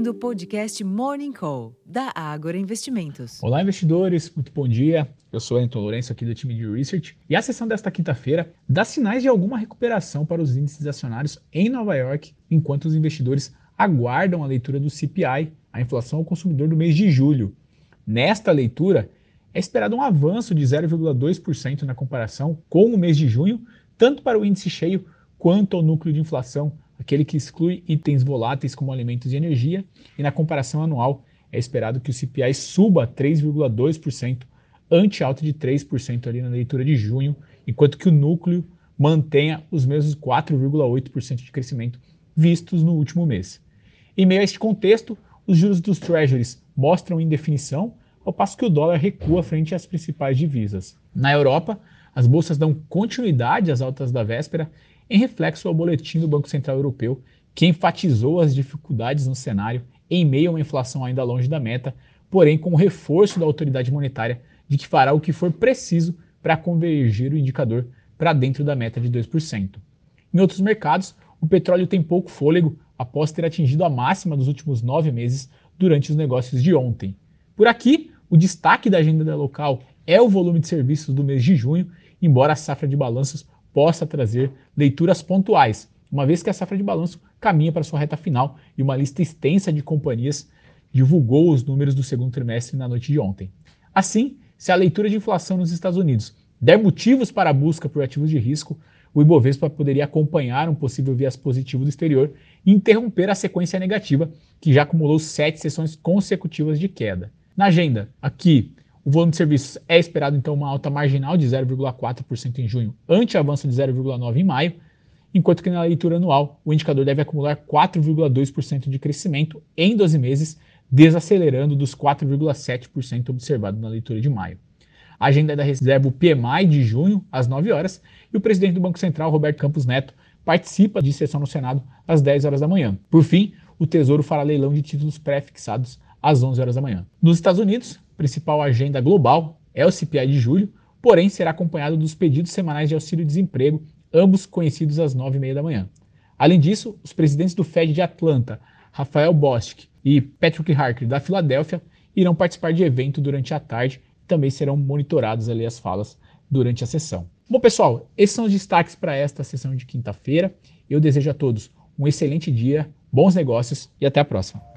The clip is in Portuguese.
ouvindo o podcast Morning Call, da Ágora Investimentos. Olá, investidores, muito bom dia. Eu sou Anton Lourenço, aqui do time de Research. E a sessão desta quinta-feira dá sinais de alguma recuperação para os índices acionários em Nova York, enquanto os investidores aguardam a leitura do CPI, a inflação ao consumidor do mês de julho. Nesta leitura, é esperado um avanço de 0,2% na comparação com o mês de junho, tanto para o índice cheio quanto ao núcleo de inflação, aquele que exclui itens voláteis como alimentos e energia, e na comparação anual é esperado que o CPI suba 3,2%, ante alta de 3% ali na leitura de junho, enquanto que o núcleo mantenha os mesmos 4,8% de crescimento vistos no último mês. Em meio a este contexto, os juros dos treasuries mostram indefinição, ao passo que o dólar recua frente às principais divisas. Na Europa, as bolsas dão continuidade às altas da véspera em reflexo ao boletim do Banco Central Europeu, que enfatizou as dificuldades no cenário em meio a uma inflação ainda longe da meta, porém com o reforço da autoridade monetária de que fará o que for preciso para convergir o indicador para dentro da meta de 2%. Em outros mercados, o petróleo tem pouco fôlego após ter atingido a máxima dos últimos nove meses durante os negócios de ontem. Por aqui, o destaque da agenda local é o volume de serviços do mês de junho, embora a safra de balanços possa trazer leituras pontuais, uma vez que a safra de balanço caminha para sua reta final e uma lista extensa de companhias divulgou os números do segundo trimestre na noite de ontem. Assim, se a leitura de inflação nos Estados Unidos der motivos para a busca por ativos de risco, o Ibovespa poderia acompanhar um possível viés positivo do exterior e interromper a sequência negativa, que já acumulou sete sessões consecutivas de queda. Na agenda, aqui, o volume de serviços é esperado então uma alta marginal de 0,4% em junho, ante avanço de 0,9% em maio, enquanto que na leitura anual o indicador deve acumular 4,2% de crescimento em 12 meses, desacelerando dos 4,7% observado na leitura de maio. A agenda ainda reserva o PMI de junho, às 9 horas, e o presidente do Banco Central, Roberto Campos Neto, participa de sessão no Senado às 10 horas da manhã. Por fim, o Tesouro fará leilão de títulos pré-fixados às 11 horas da manhã. Nos Estados Unidos, principal agenda global é o CPI de julho, porém será acompanhado dos pedidos semanais de auxílio-desemprego, ambos conhecidos às 9h30 da manhã. Além disso, os presidentes do Fed de Atlanta, Rafael Bostic e Patrick Harker da Filadélfia, irão participar de evento durante a tarde e também serão monitorados ali as falas durante a sessão. Bom, pessoal, esses são os destaques para esta sessão de quinta-feira. Eu desejo a todos um excelente dia, bons negócios e até a próxima.